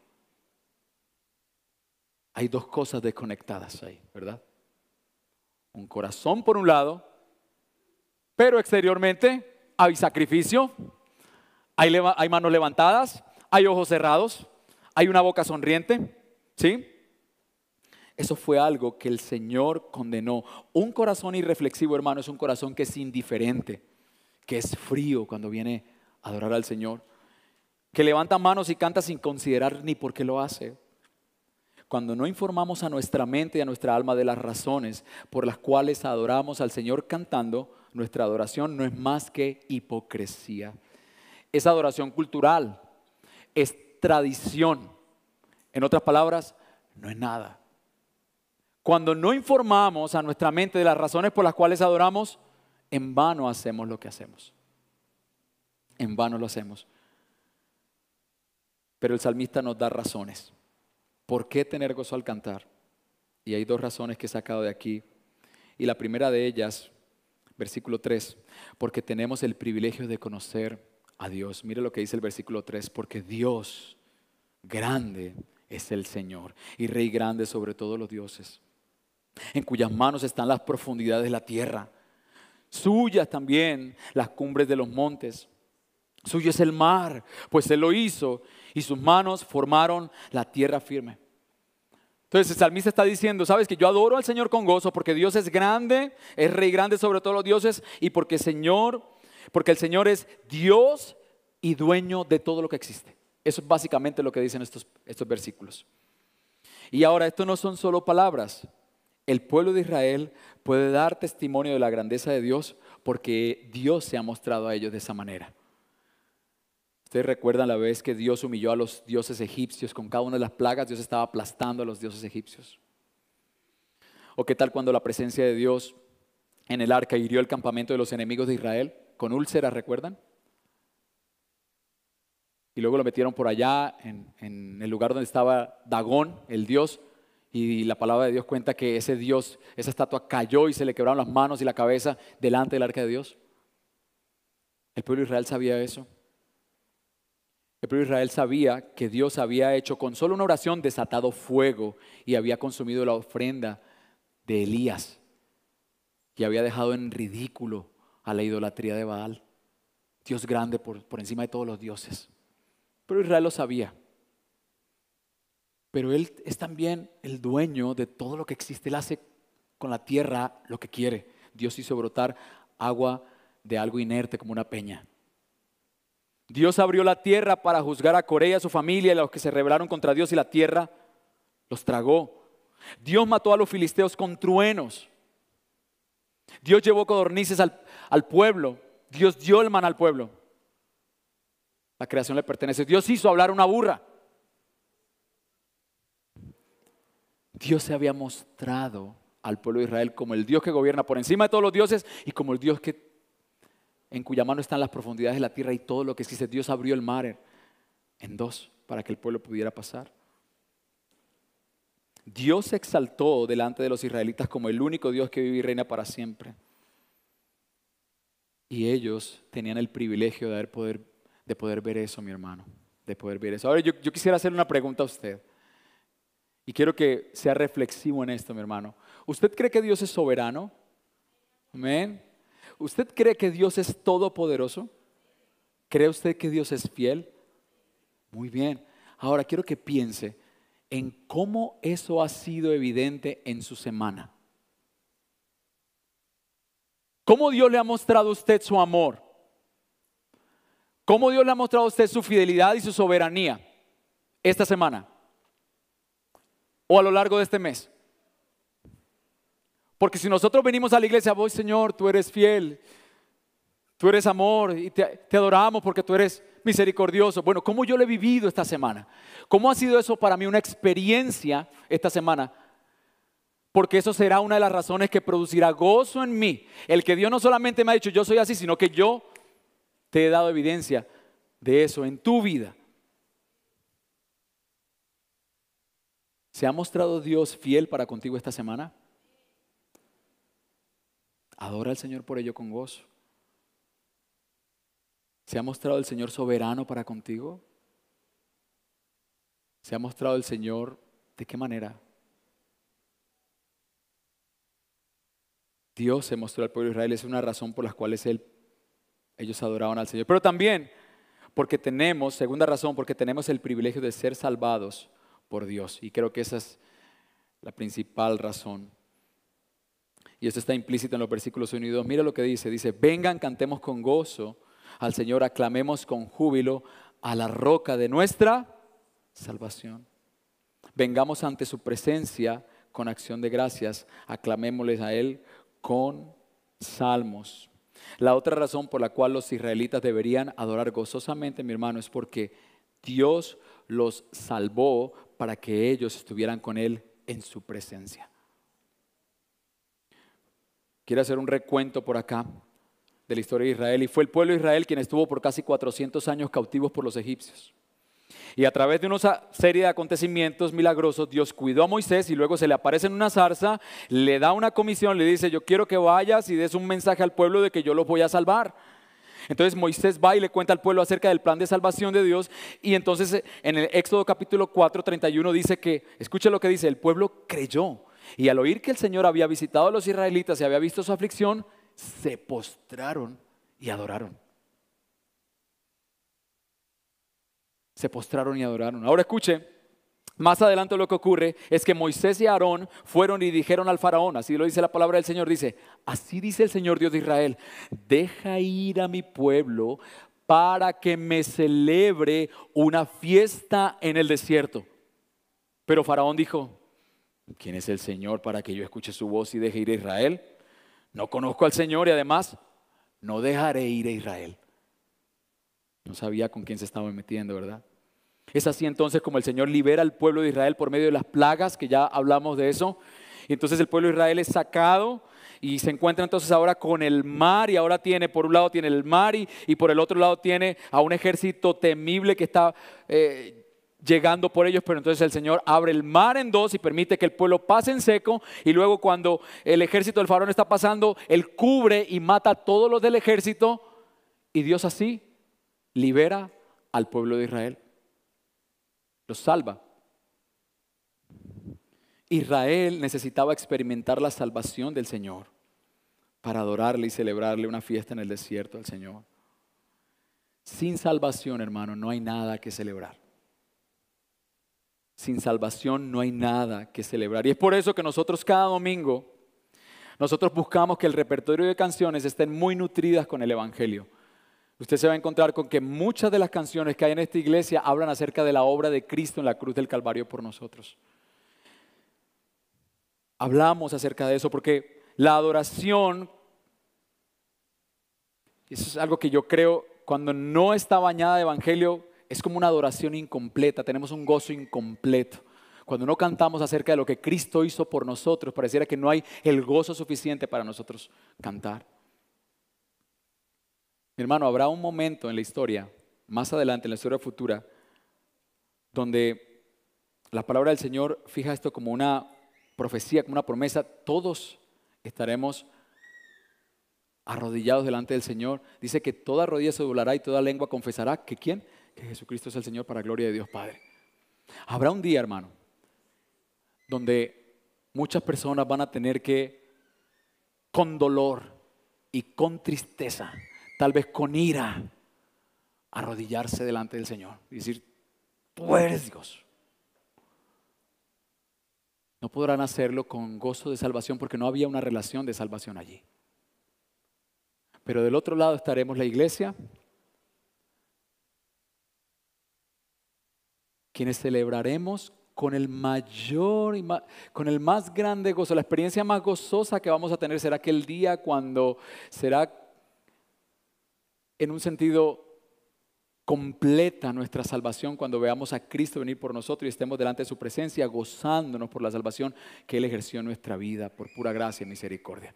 Hay dos cosas desconectadas ahí, ¿verdad? Un corazón por un lado, pero exteriormente hay sacrificio, hay, manos levantadas, hay ojos cerrados, hay una boca sonriente, ¿sí? Eso fue algo que el Señor condenó. Un corazón irreflexivo, hermano, es un corazón que es indiferente, que es frío cuando viene a adorar al Señor, que levanta manos y canta sin considerar ni por qué lo hace. Cuando no informamos a nuestra mente y a nuestra alma de las razones por las cuales adoramos al Señor cantando, nuestra adoración no es más que hipocresía es adoración cultural, es tradición. En otras palabras, no es nada. Cuando no informamos a nuestra mente de las razones por las cuales adoramos, en vano hacemos lo que hacemos. En vano lo hacemos. Pero el salmista nos da razones. ¿Por qué tener gozo al cantar? Y hay dos razones que he sacado de aquí. Y la primera de ellas, versículo 3, porque tenemos el privilegio de conocer a Dios. Mire lo que dice el versículo 3, porque Dios grande es el Señor y Rey grande sobre todos los dioses, en cuyas manos están las profundidades de la tierra, suyas también las cumbres de los montes. Suyo es el mar, pues Él lo hizo y sus manos formaron la tierra firme. Entonces el salmista está diciendo, sabes que yo adoro al Señor con gozo porque Dios es grande, es rey grande sobre todos los dioses y porque Señor porque el Señor es Dios y dueño de todo lo que existe. Eso es básicamente lo que dicen estos, estos versículos. Y ahora, esto no son solo palabras. El pueblo de Israel puede dar testimonio de la grandeza de Dios porque Dios se ha mostrado a ellos de esa manera. Ustedes recuerdan la vez que Dios humilló a los dioses egipcios con cada una de las plagas, Dios estaba aplastando a los dioses egipcios. ¿O qué tal cuando la presencia de Dios en el arca hirió el campamento de los enemigos de Israel? con úlceras, ¿recuerdan? Y luego lo metieron por allá, en, el lugar donde estaba Dagón, el dios, y la palabra de Dios cuenta que ese dios, esa estatua cayó y se le quebraron las manos y la cabeza delante del arca de Dios. El pueblo de Israel sabía eso. El pueblo de Israel sabía que Dios había hecho con solo una oración desatado fuego y había consumido la ofrenda de Elías y había dejado en ridículo a la idolatría de Baal. Dios grande por, por encima de todos los dioses. Pero Israel lo sabía. Pero Él es también el dueño de todo lo que existe. Él hace con la tierra lo que quiere. Dios hizo brotar agua de algo inerte como una peña. Dios abrió la tierra para juzgar a Corea y a su familia y a los que se rebelaron contra Dios y la tierra los tragó. Dios mató a los filisteos con truenos. Dios llevó codornices al, al pueblo. Dios dio el man al pueblo. La creación le pertenece. Dios hizo hablar una burra. Dios se había mostrado al pueblo de Israel como el Dios que gobierna por encima de todos los dioses y como el Dios que en cuya mano están las profundidades de la tierra y todo lo que existe. Dios abrió el mar en dos para que el pueblo pudiera pasar. Dios se exaltó delante de los israelitas como el único Dios que vive y reina para siempre. Y ellos tenían el privilegio de poder, de poder ver eso, mi hermano, de poder ver eso. Ahora yo, yo quisiera hacer una pregunta a usted. Y quiero que sea reflexivo en esto, mi hermano. ¿Usted cree que Dios es soberano? Amén. ¿Usted cree que Dios es todopoderoso? ¿Cree usted que Dios es fiel? Muy bien. Ahora quiero que piense en cómo eso ha sido evidente en su semana. ¿Cómo Dios le ha mostrado a usted su amor? ¿Cómo Dios le ha mostrado a usted su fidelidad y su soberanía esta semana? ¿O a lo largo de este mes? Porque si nosotros venimos a la iglesia, voy Señor, tú eres fiel, tú eres amor y te, adoramos porque tú eres misericordioso. Bueno, ¿cómo yo lo he vivido esta semana? ¿Cómo ha sido eso para mí una experiencia esta semana? Porque eso será una de las razones que producirá gozo en mí. El que Dios no solamente me ha dicho yo soy así, sino que yo te he dado evidencia de eso en tu vida. ¿Se ha mostrado Dios fiel para contigo esta semana? Adora al Señor por ello con gozo. ¿Se ha mostrado el Señor soberano para contigo? ¿Se ha mostrado el Señor de qué manera? Dios se mostró al pueblo de Israel, es una razón por la cual ellos adoraban al Señor. Pero también porque tenemos, segunda razón, porque tenemos el privilegio de ser salvados por Dios. Y creo que esa es la principal razón y esto está implícito en los versículos 1 y 2. Mira lo que dice. Dice, vengan, cantemos con gozo al Señor, aclamemos con júbilo a la roca de nuestra salvación. Vengamos ante su presencia con acción de gracias, aclamémosles a Él con salmos. La otra razón por la cual los israelitas deberían adorar gozosamente, mi hermano, es porque Dios los salvó para que ellos estuvieran con Él en su presencia. Quiero hacer un recuento por acá de la historia de Israel. Y fue el pueblo de Israel quien estuvo por casi 400 años cautivos por los egipcios. Y a través de una serie de acontecimientos milagrosos, Dios cuidó a Moisés y luego se le aparece en una zarza, le da una comisión, le dice, yo quiero que vayas y des un mensaje al pueblo de que yo los voy a salvar. Entonces Moisés va y le cuenta al pueblo acerca del plan de salvación de Dios. Y entonces en el Éxodo capítulo 4, 31 dice que, escuche lo que dice, el pueblo creyó. Y al oír que el Señor había visitado a los israelitas y había visto su aflicción, se postraron y adoraron. Se postraron y adoraron. Ahora escuche, más adelante lo que ocurre es que Moisés y Aarón fueron y dijeron al faraón, así lo dice la palabra del Señor, dice, así dice el Señor Dios de Israel, deja ir a mi pueblo para que me celebre una fiesta en el desierto. Pero faraón dijo, ¿Quién es el Señor para que yo escuche su voz y deje ir a Israel? No conozco al Señor y además no dejaré ir a Israel. No sabía con quién se estaba metiendo, ¿verdad? Es así entonces como el Señor libera al pueblo de Israel por medio de las plagas, que ya hablamos de eso. Y entonces el pueblo de Israel es sacado y se encuentra entonces ahora con el mar y ahora tiene, por un lado tiene el mar y, por el otro lado tiene a un ejército temible que está eh, llegando por ellos, pero entonces el Señor abre el mar en dos y permite que el pueblo pase en seco y luego cuando el ejército del faraón está pasando, él cubre y mata a todos los del ejército y Dios así libera al pueblo de Israel. Los salva. Israel necesitaba experimentar la salvación del Señor para adorarle y celebrarle una fiesta en el desierto al Señor. Sin salvación, hermano, no hay nada que celebrar. Sin salvación no hay nada que celebrar. Y es por eso que nosotros cada domingo, nosotros buscamos que el repertorio de canciones estén muy nutridas con el Evangelio. Usted se va a encontrar con que muchas de las canciones que hay en esta iglesia hablan acerca de la obra de Cristo en la cruz del Calvario por nosotros. Hablamos acerca de eso porque la adoración, eso es algo que yo creo, cuando no está bañada de Evangelio, es como una adoración incompleta, tenemos un gozo incompleto. Cuando no cantamos acerca de lo que Cristo hizo por nosotros, pareciera que no hay el gozo suficiente para nosotros cantar. Mi hermano, habrá un momento en la historia, más adelante, en la historia futura, donde la palabra del Señor fija esto como una profecía, como una promesa. Todos estaremos arrodillados delante del Señor. Dice que toda rodilla se doblará y toda lengua confesará que quién? que Jesucristo es el Señor para gloria de Dios Padre. Habrá un día, hermano, donde muchas personas van a tener que, con dolor y con tristeza, tal vez con ira, arrodillarse delante del Señor y decir, tú eres Dios. No podrán hacerlo con gozo de salvación porque no había una relación de salvación allí. Pero del otro lado estaremos la iglesia, quienes celebraremos con el mayor y con el más grande gozo. La experiencia más gozosa que vamos a tener será aquel día cuando será en un sentido completa nuestra salvación cuando veamos a Cristo venir por nosotros y estemos delante de su presencia gozándonos por la salvación que Él ejerció en nuestra vida por pura gracia y misericordia.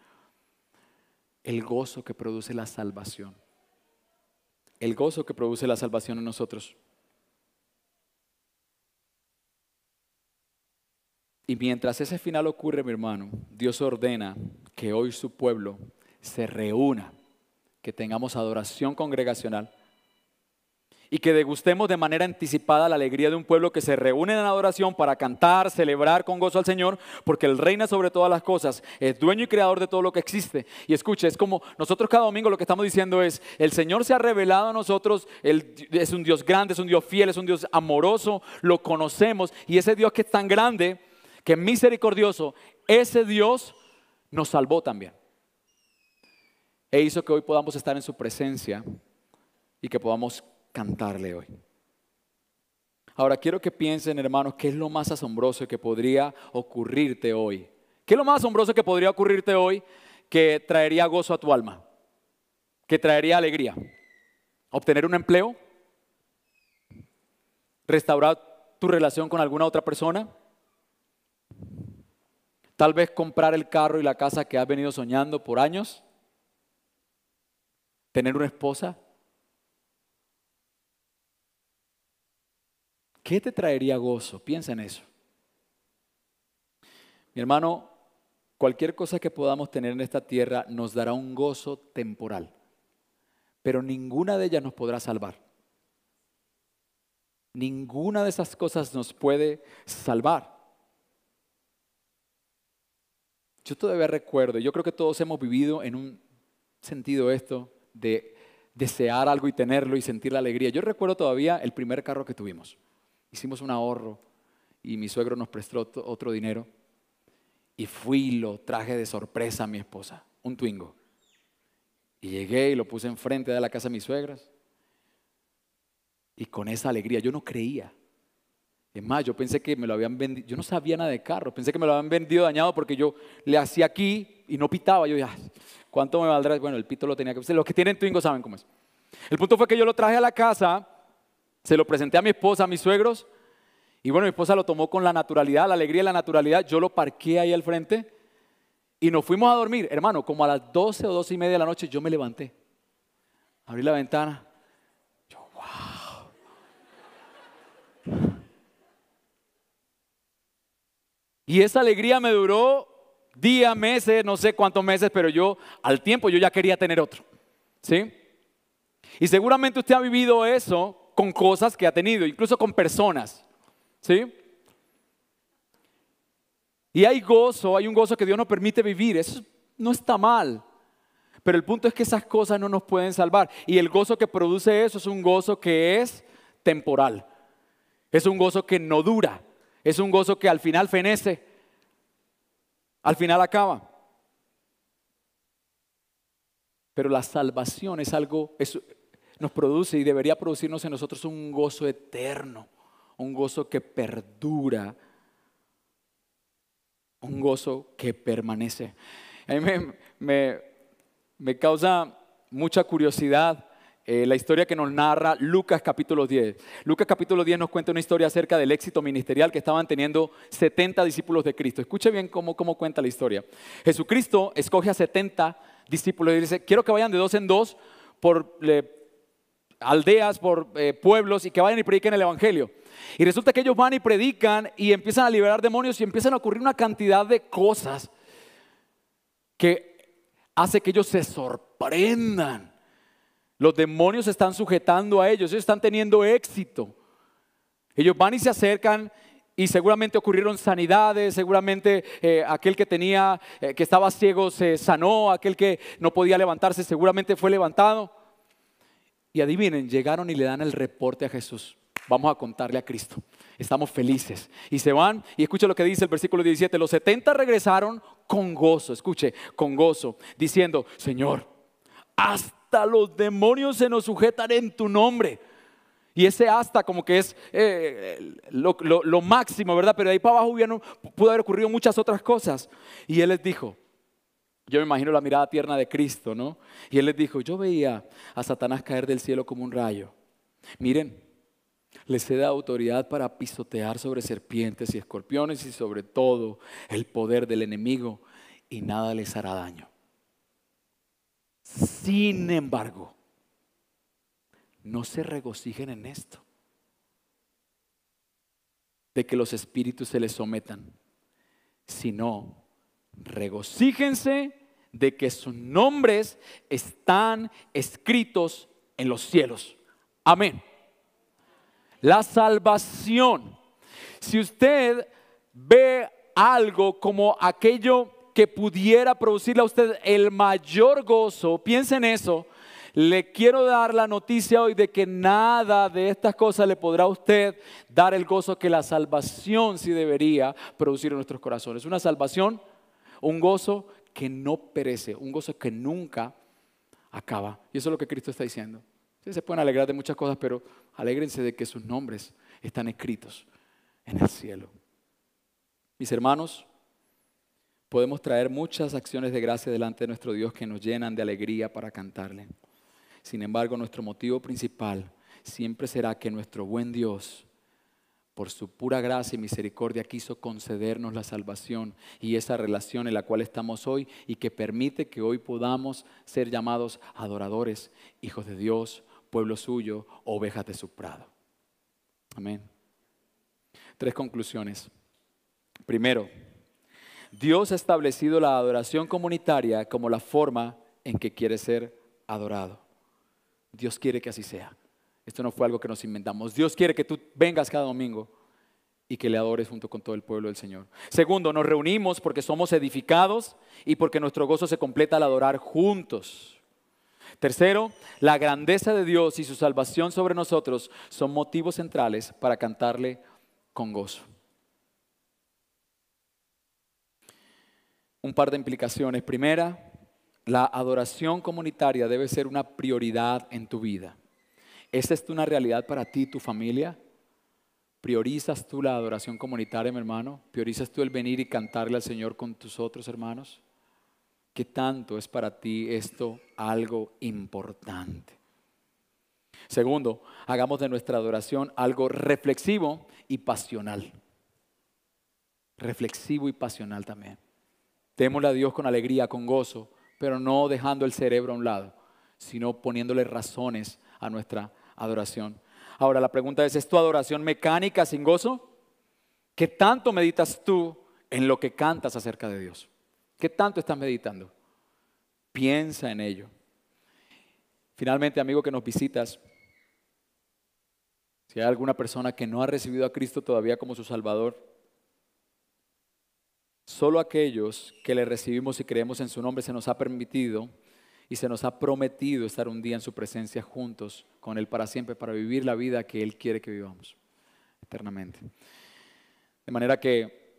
El gozo que produce la salvación. El gozo que produce la salvación en nosotros. Y mientras ese final ocurre, mi hermano, Dios ordena que hoy su pueblo se reúna, que tengamos adoración congregacional y que degustemos de manera anticipada la alegría de un pueblo que se reúne en adoración para cantar, celebrar con gozo al Señor, porque Él reina sobre todas las cosas, es dueño y creador de todo lo que existe. Y escuche, es como nosotros cada domingo lo que estamos diciendo es, el Señor se ha revelado a nosotros, Él es un Dios grande, es un Dios fiel, es un Dios amoroso, lo conocemos, y ese Dios que es tan grande, que es misericordioso, ese Dios nos salvó también. E hizo que hoy podamos estar en su presencia y que podamos cantarle hoy. Ahora quiero que piensen, hermanos, qué es lo más asombroso que podría ocurrirte hoy. ¿Qué es lo más asombroso que podría ocurrirte hoy que traería gozo a tu alma? Que traería alegría. Obtener un empleo. Restaurar tu relación con alguna otra persona. Tal vez comprar el carro y la casa que has venido soñando por años. Tener una esposa ¿Qué te traería gozo? Piensa en eso. Mi hermano, cualquier cosa que podamos tener en esta tierra nos dará un gozo temporal, pero ninguna de ellas nos podrá salvar. Ninguna de esas cosas nos puede salvar. Yo todavía recuerdo, yo creo que todos hemos vivido en un sentido esto de desear algo y tenerlo y sentir la alegría. Yo recuerdo todavía el primer carro que tuvimos hicimos un ahorro y mi suegro nos prestó otro dinero y fui y lo traje de sorpresa a mi esposa, un Twingo. Y llegué y lo puse enfrente de la casa de mis suegras. Y con esa alegría, yo no creía. Es más, yo pensé que me lo habían vendido, yo no sabía nada de carro, pensé que me lo habían vendido dañado porque yo le hacía aquí y no pitaba. Yo dije, ¿cuánto me valdrá? Bueno, el pito lo tenía que... Los que tienen Twingo saben cómo es. El punto fue que yo lo traje a la casa se lo presenté a mi esposa, a mis suegros, y bueno, mi esposa lo tomó con la naturalidad, la alegría y la naturalidad. Yo lo parqué ahí al frente y nos fuimos a dormir. Hermano, como a las 12 o 12 y media de la noche yo me levanté. Abrí la ventana. Yo, wow. Y esa alegría me duró días, meses, no sé cuántos meses, pero yo al tiempo yo ya quería tener otro. ¿Sí? Y seguramente usted ha vivido eso con cosas que ha tenido, incluso con personas. ¿Sí? Y hay gozo, hay un gozo que Dios nos permite vivir. Eso no está mal. Pero el punto es que esas cosas no nos pueden salvar. Y el gozo que produce eso es un gozo que es temporal. Es un gozo que no dura. Es un gozo que al final fenece. Al final acaba. Pero la salvación es algo, nos produce y debería producirnos en nosotros un gozo eterno, un gozo que perdura, un gozo que permanece. A mí me, causa mucha curiosidad eh, la historia que nos narra Lucas capítulo 10. Lucas capítulo 10 nos cuenta una historia acerca del éxito ministerial que estaban teniendo 70 discípulos de Cristo. Escuche bien cómo, cómo cuenta la historia. Jesucristo escoge a 70 discípulos y dice, quiero que vayan de dos en dos por, aldeas, por eh, pueblos y que vayan y prediquen el Evangelio. Y resulta que ellos van y predican y empiezan a liberar demonios y empiezan a ocurrir una cantidad de cosas que hace que ellos se sorprendan. Los demonios se están sujetando a ellos, ellos están teniendo éxito. Ellos van y se acercan y seguramente ocurrieron sanidades, seguramente eh, aquel que tenía, eh, que estaba ciego se sanó, aquel que no podía levantarse seguramente fue levantado. Y adivinen, llegaron y le dan el reporte a Jesús. Vamos a contarle a Cristo. Estamos felices. Y se van y escucha lo que dice el versículo 17. Los 70 regresaron con gozo, escuche, con gozo, diciendo, Señor, hasta los demonios se nos sujetan en tu nombre. Y ese hasta como que es eh, lo, máximo, ¿verdad? Pero de ahí para abajo pudo haber ocurrido muchas otras cosas. Y él les dijo, yo me imagino la mirada tierna de Cristo, ¿no? Y él les dijo, yo veía a Satanás caer del cielo como un rayo. Miren, les he dado autoridad para pisotear sobre serpientes y escorpiones y sobre todo el poder del enemigo y nada les hará daño. Sin embargo, no se regocijen en esto, de que los espíritus se les sometan, sino regocíjense de que sus nombres están escritos en los cielos. Amén. La salvación. Si usted ve algo como aquello que pudiera producirle a usted el mayor gozo, piense en eso, le quiero dar la noticia hoy de que nada de estas cosas le podrá a usted dar el gozo que la salvación sí debería producir en nuestros corazones. Una salvación, un gozo que no perece, un gozo que nunca acaba. Y eso es lo que Cristo está diciendo. Ustedes se pueden alegrar de muchas cosas, pero alégrense de que sus nombres están escritos en el cielo. Mis hermanos, podemos traer muchas acciones de gracia delante de nuestro Dios que nos llenan de alegría para cantarle. Sin embargo, nuestro motivo principal siempre será que nuestro buen Dios, por su pura gracia y misericordia, quiso concedernos la salvación y esa relación en la cual estamos hoy y que permite que hoy podamos ser llamados adoradores, hijos de Dios, pueblo suyo, ovejas de su prado. Amén. Tres conclusiones. Primero, Dios ha establecido la adoración comunitaria como la forma en que quiere ser adorado. Dios quiere que así sea. Esto no fue algo que nos inventamos. Dios quiere que tú vengas cada domingo y que le adores junto con todo el pueblo del Señor. Segundo, nos reunimos porque somos edificados y porque nuestro gozo se completa al adorar juntos. Tercero, la grandeza de Dios y su salvación sobre nosotros son motivos centrales para cantarle con gozo. Un par de implicaciones. Primera, la adoración comunitaria debe ser una prioridad en tu vida. ¿Esa es una realidad para ti, tu familia? ¿Priorizas tú la adoración comunitaria, mi hermano? ¿Priorizas tú el venir y cantarle al Señor con tus otros hermanos? ¿Qué tanto es para ti esto algo importante? Segundo, hagamos de nuestra adoración algo reflexivo y pasional. Reflexivo y pasional también. Démosle a Dios con alegría, con gozo, pero no dejando el cerebro a un lado, sino poniéndole razones a nuestra adoración. Ahora la pregunta es, ¿es tu adoración mecánica sin gozo? ¿Qué tanto meditas tú en lo que cantas acerca de Dios? ¿Qué tanto estás meditando? Piensa en ello. Finalmente, amigo que nos visitas, si hay alguna persona que no ha recibido a Cristo todavía como su Salvador, Solo aquellos que le recibimos y creemos en su nombre se nos ha permitido y se nos ha prometido estar un día en su presencia juntos con Él para siempre, para vivir la vida que Él quiere que vivamos eternamente. De manera que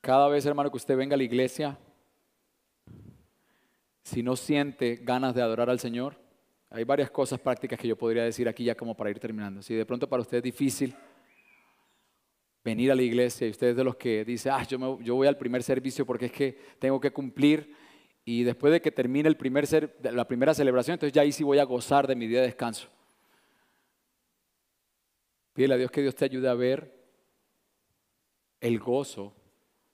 cada vez, hermano, que usted venga a la iglesia, si no siente ganas de adorar al Señor, hay varias cosas prácticas que yo podría decir aquí ya como para ir terminando. Si de pronto para usted es difícil, venir a la iglesia y ustedes de los que dicen, ah, yo, yo voy al primer servicio porque es que tengo que cumplir y después de que termine el primer ser, la primera celebración, entonces ya ahí sí voy a gozar de mi día de descanso. Pídele a Dios que Dios te ayude a ver el gozo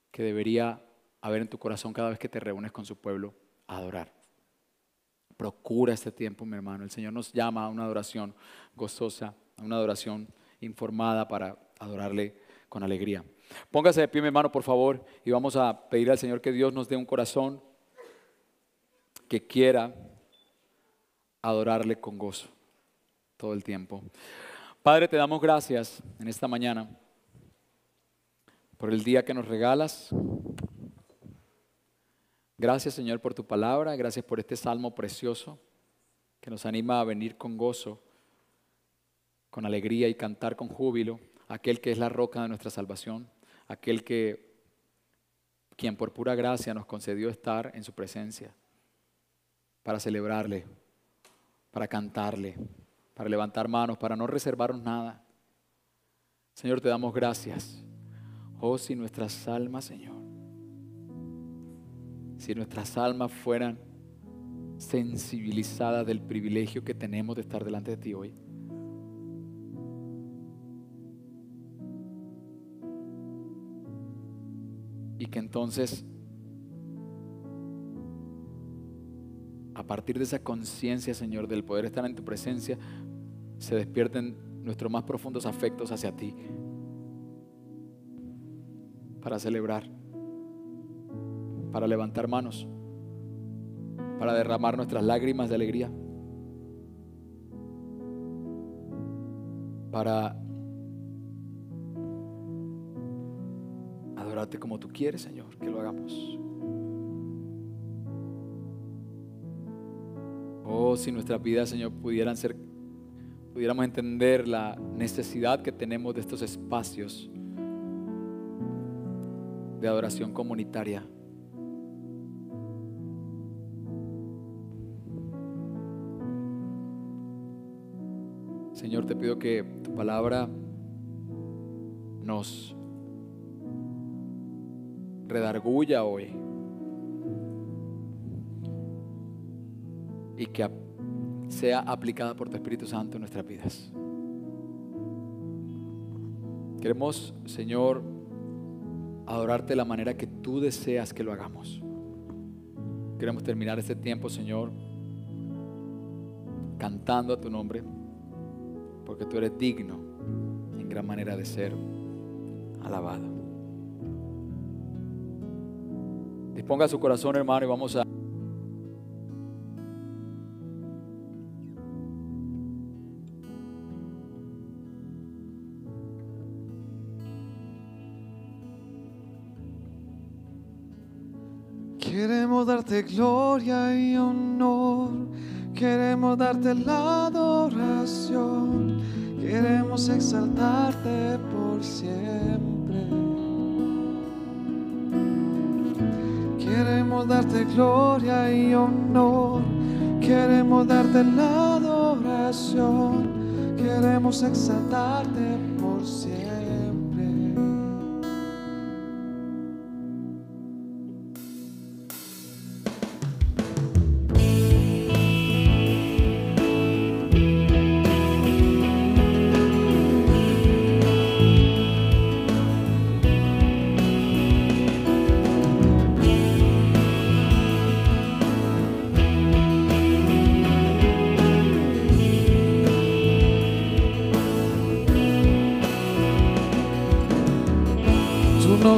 que debería haber en tu corazón cada vez que te reúnes con su pueblo a adorar. Procura este tiempo, mi hermano. El Señor nos llama a una adoración gozosa, a una adoración informada para adorarle con alegría. Póngase de pie, mi hermano, por favor, y vamos a pedir al Señor que Dios nos dé un corazón que quiera adorarle con gozo todo el tiempo. Padre, te damos gracias en esta mañana por el día que nos regalas. Gracias Señor por tu palabra, gracias por este salmo precioso que nos anima a venir con gozo, con alegría y cantar con júbilo, aquel que es la roca de nuestra salvación, aquel que quien por pura gracia nos concedió estar en su presencia para celebrarle, para cantarle, para levantar manos, para no reservarnos nada. Señor, te damos gracias. Oh, si nuestras almas, Señor, si nuestras almas fueran sensibilizadas del privilegio que tenemos de estar delante de ti hoy. Y que entonces, a partir de esa conciencia, Señor, del poder estar en tu presencia, se despierten nuestros más profundos afectos hacia ti para celebrar, para levantar manos, para derramar nuestras lágrimas de alegría, para como tú quieres, Señor, que lo hagamos. Oh, si nuestras vidas, Señor, pudieran ser, pudiéramos entender la necesidad que tenemos de estos espacios de adoración comunitaria. Señor, te pido que tu palabra nos redarguya hoy y que sea aplicada por tu Espíritu Santo en nuestras vidas. Queremos, Señor, adorarte de la manera que tú deseas que lo hagamos. Queremos terminar este tiempo, Señor, cantando a tu nombre, porque tú eres digno en gran manera de ser alabado. Disponga su corazón, hermano, y vamos a... Queremos darte gloria y honor, queremos darte la adoración, queremos exaltarte por siempre. Queremos darte gloria y honor, queremos darte la adoración, queremos exaltarte por siempre.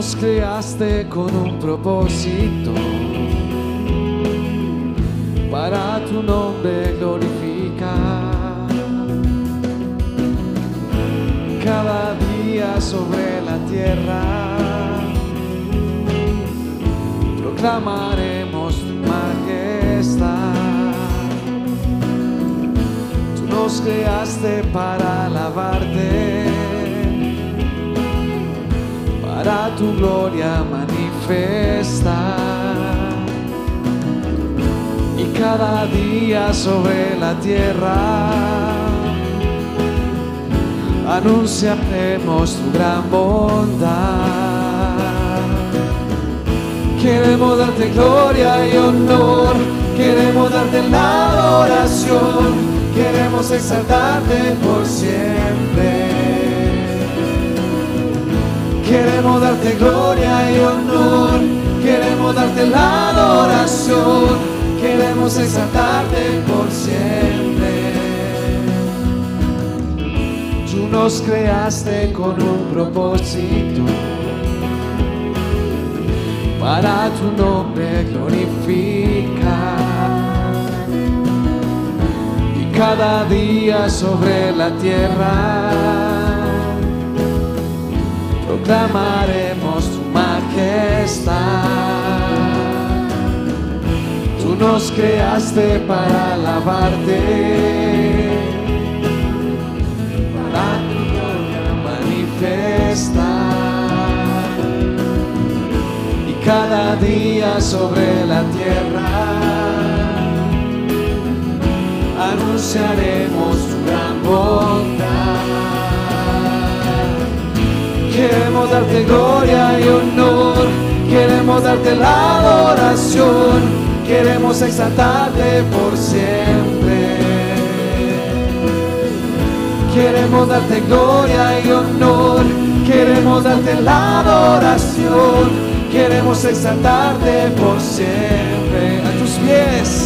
Nos creaste con un propósito para tu nombre glorificar. Cada día sobre la tierra proclamaremos tu majestad. Tú nos creaste para alabarte para tu gloria manifesta. Y cada día sobre la tierra anunciaremos tu gran bondad. Queremos darte gloria y honor, queremos darte la adoración, queremos exaltarte por siempre. Queremos darte gloria y honor, queremos darte la adoración, queremos exaltarte por siempre. Tú nos creaste con un propósito para tu nombre glorificar. Y cada día sobre la tierra. Proclamaremos tu majestad. Tú nos creaste para alabarte. Para tu gloria manifestar. Y cada día sobre la tierra anunciaremos tu gran bondad. Queremos darte gloria y honor, queremos darte la adoración, queremos exaltarte por siempre. Queremos darte gloria y honor, queremos darte la adoración, queremos exaltarte por siempre. A tus pies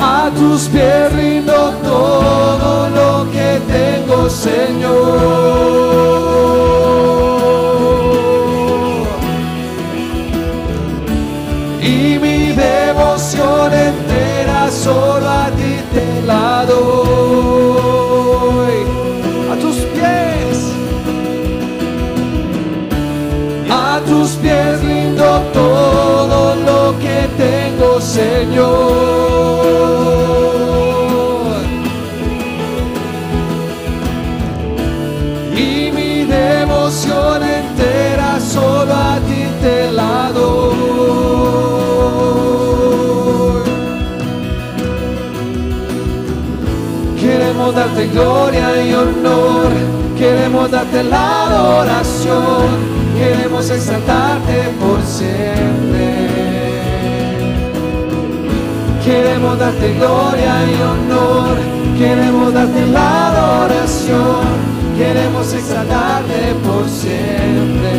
a tus pies rindo todo lo que tengo, Señor. Y mi devoción entera solo a ti te la doy. A tus pies, a tus pies rindo todo lo que tengo, Señor. Devoción entera solo a ti te la doy. Queremos darte gloria y honor, queremos darte la adoración, queremos exaltarte por siempre. Queremos darte gloria y honor, queremos darte la adoración, queremos exaltarte por siempre.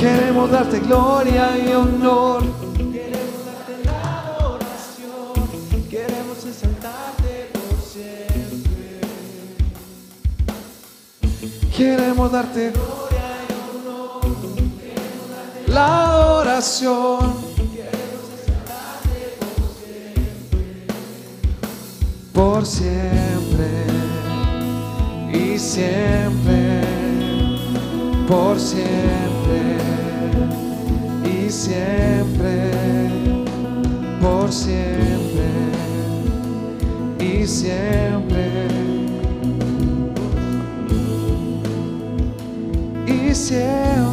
Queremos darte gloria y honor, queremos darte la adoración, queremos exaltarte por siempre. Queremos darte gloria y honor, queremos darte la adoración. Por siempre y siempre, por siempre y siempre, por siempre y siempre y siempre.